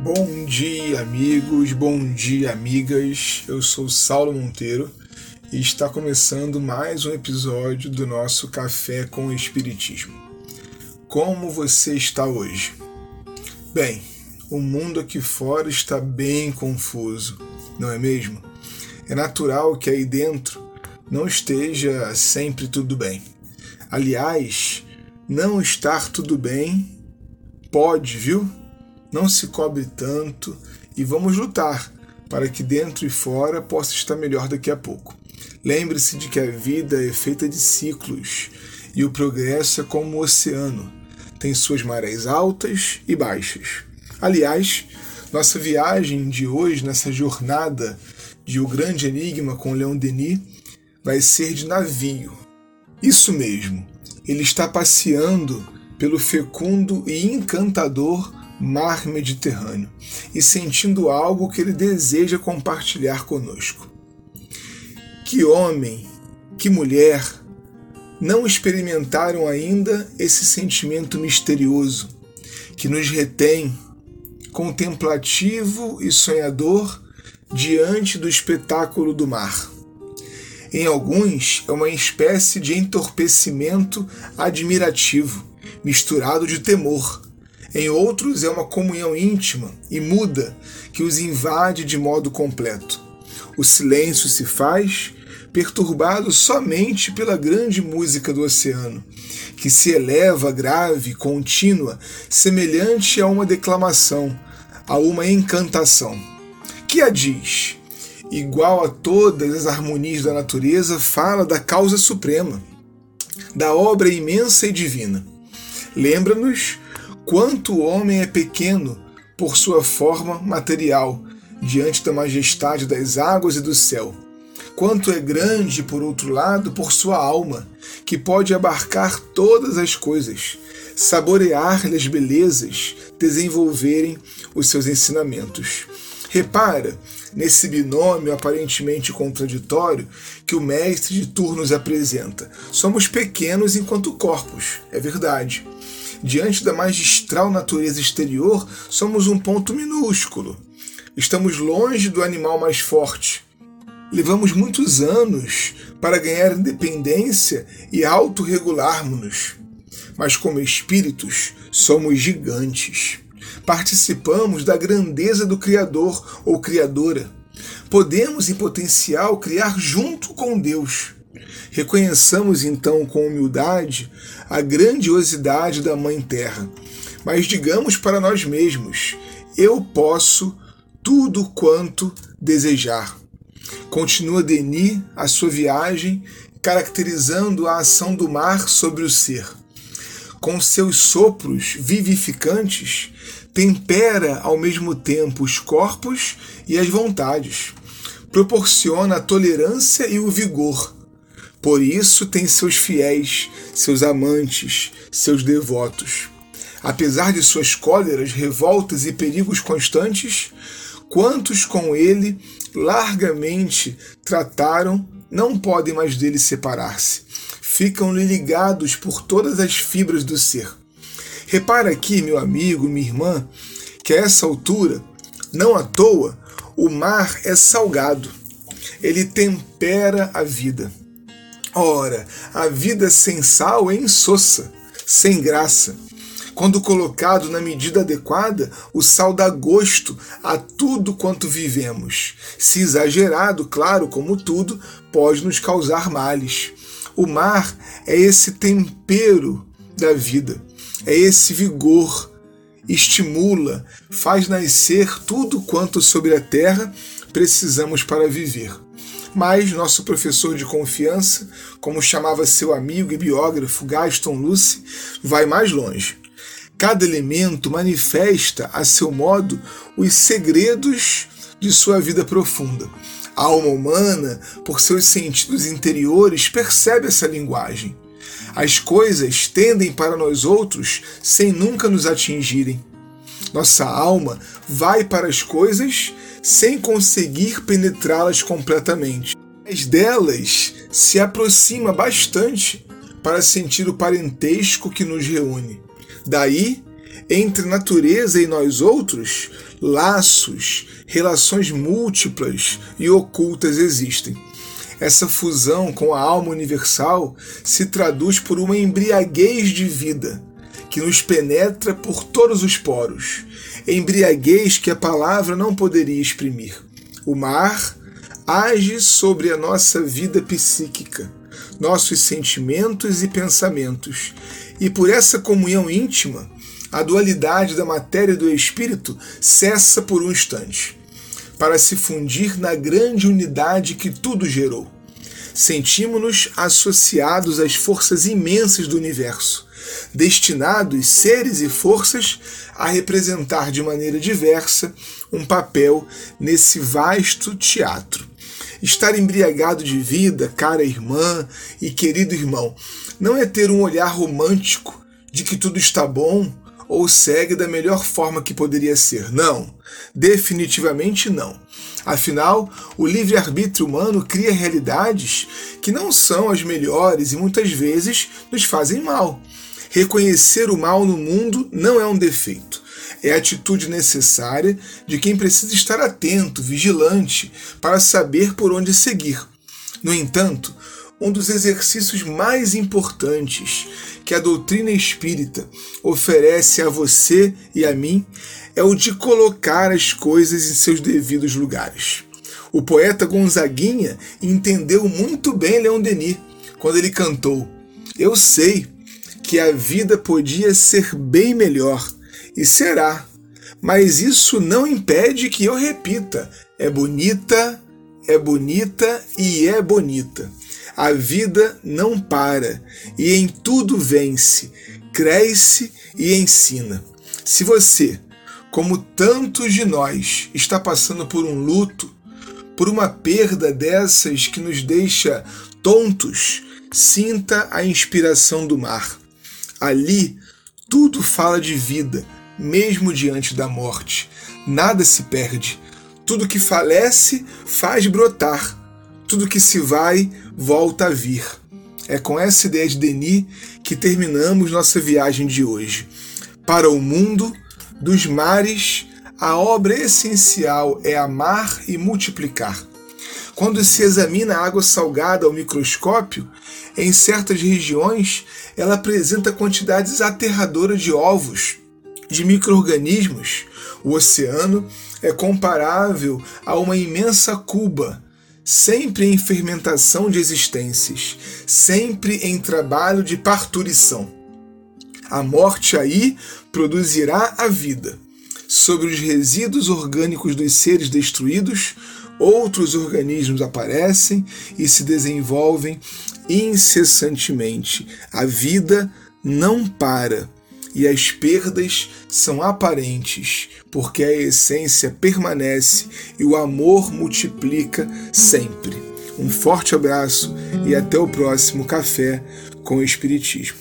Bom dia, amigos, bom dia, amigas. Eu sou Saulo Monteiro e está começando mais um episódio do nosso Café com o Espiritismo. Como você está hoje? Bem, o mundo aqui fora está bem confuso, não é mesmo? É natural que aí dentro não esteja sempre tudo bem. Aliás, não estar tudo bem pode, viu? Não se cobre tanto e vamos lutar para que dentro e fora possa estar melhor daqui a pouco. Lembre-se de que a vida é feita de ciclos e o progresso é como o oceano, tem suas marés altas e baixas. Aliás, nossa viagem de hoje, nessa jornada de O Grande Enigma com Leon Denis, vai ser de navio. Isso mesmo, ele está passeando pelo fecundo e encantador mar Mediterrâneo e sentindo algo que ele deseja compartilhar conosco. Que homem, que mulher não experimentaram ainda esse sentimento misterioso que nos retém, contemplativo e sonhador, diante do espetáculo do mar? Em alguns, é uma espécie de entorpecimento admirativo, misturado de temor em outros, é uma comunhão íntima e muda que os invade de modo completo. O silêncio se faz perturbado somente pela grande música do oceano, que se eleva grave, contínua, semelhante a uma declamação, a uma encantação. Que a diz? Igual a todas as harmonias da natureza, fala da causa suprema, da obra imensa e divina. Lembra-nos quanto o homem é pequeno por sua forma material diante da majestade das águas e do céu. Quanto é grande, por outro lado, por sua alma, que pode abarcar todas as coisas, saborear-lhe as belezas, desenvolverem os seus ensinamentos. Repara nesse binômio aparentemente contraditório que o mestre de turnos apresenta. Somos pequenos enquanto corpos, é verdade diante da magistral natureza exterior, somos um ponto minúsculo. Estamos longe do animal mais forte. Levamos muitos anos para ganhar independência e autorregularmos-nos. Mas, como espíritos, somos gigantes. Participamos da grandeza do Criador ou Criadora. Podemos, em potencial, criar junto com Deus. Reconheçamos então com humildade a grandiosidade da Mãe Terra, mas digamos para nós mesmos: eu posso tudo quanto desejar. Continua Denis a sua viagem, caracterizando a ação do mar sobre o ser. Com seus sopros vivificantes, tempera ao mesmo tempo os corpos e as vontades, proporciona a tolerância e o vigor, por isso tem seus fiéis, seus amantes, seus devotos. Apesar de suas cóleras, revoltas e perigos constantes, quantos com ele largamente trataram não podem mais dele separar-se. Ficam-lhe ligados por todas as fibras do ser. Repara aqui, meu amigo, minha irmã, que a essa altura, não à toa, o mar é salgado. Ele tempera a vida. Ora, a vida sem sal é insossa, sem graça. Quando colocado na medida adequada, o sal dá gosto a tudo quanto vivemos. Se exagerado, claro, como tudo, pode nos causar males. O mar é esse tempero da vida, é esse vigor, estimula, faz nascer tudo quanto sobre a terra precisamos para viver mas nosso professor de confiança, como chamava seu amigo e biógrafo Gaston Luce, vai mais longe. Cada elemento manifesta, a seu modo, os segredos de sua vida profunda. A alma humana, por seus sentidos interiores, percebe essa linguagem. As coisas tendem para nós outros sem nunca nos atingirem. Nossa alma vai para as coisas sem conseguir penetrá-las completamente. Mas delas se aproxima bastante para sentir o parentesco que nos reúne. Daí Entre natureza e nós outros, laços, relações múltiplas e ocultas existem. Essa fusão com a alma universal se traduz por uma embriaguez de vida que nos penetra por todos os poros, embriaguez que a palavra não poderia exprimir. O mar age sobre a nossa vida psíquica, nossos sentimentos e pensamentos, e por essa comunhão íntima, a dualidade da matéria e do espírito cessa por um instante, para se fundir na grande unidade que tudo gerou. Sentimos-nos associados às forças imensas do universo, destinados, seres e forças, a representar de maneira diversa um papel nesse vasto teatro. Estar embriagado de vida, cara irmã e querido irmão, não é ter um olhar romântico de que tudo está bom ou segue da melhor forma que poderia ser. Não, definitivamente não. Afinal, o livre-arbítrio humano cria realidades que não são as melhores e muitas vezes nos fazem mal. Reconhecer o mal no mundo não é um defeito. É a atitude necessária de quem precisa estar atento, vigilante, para saber por onde seguir. No entanto, um dos exercícios mais importantes que a doutrina espírita oferece a você e a mim é o de colocar as coisas em seus devidos lugares. O poeta Gonzaguinha entendeu muito bem Leon Denis quando ele cantou: Eu sei que a vida podia ser bem melhor, e será, mas isso não impede que eu repita: é bonita, é bonita e é bonita. A vida não para e em tudo vence, cresce e ensina. Se você, como tantos de nós, está passando por um luto, por uma perda dessas que nos deixa tontos, sinta a inspiração do mar. Ali, tudo fala de vida, mesmo diante da morte. Nada se perde. Tudo que falece faz brotar. Tudo que se vai volta a vir. É com essa ideia de Denis que terminamos nossa viagem de hoje. Para o mundo, dos mares, a obra essencial é amar e multiplicar. Quando se examina a água salgada ao microscópio, em certas regiões ela apresenta quantidades aterradoras de ovos, de micro-organismos. O oceano é comparável a uma imensa cuba sempre em fermentação de existências, sempre em trabalho de parturição. A morte aí produzirá a vida. Sobre os resíduos orgânicos dos seres destruídos, outros organismos aparecem e se desenvolvem incessantemente. A vida não para e as perdas são aparentes, porque a essência permanece e o amor multiplica sempre. Um forte abraço e até o próximo Café com o Espiritismo.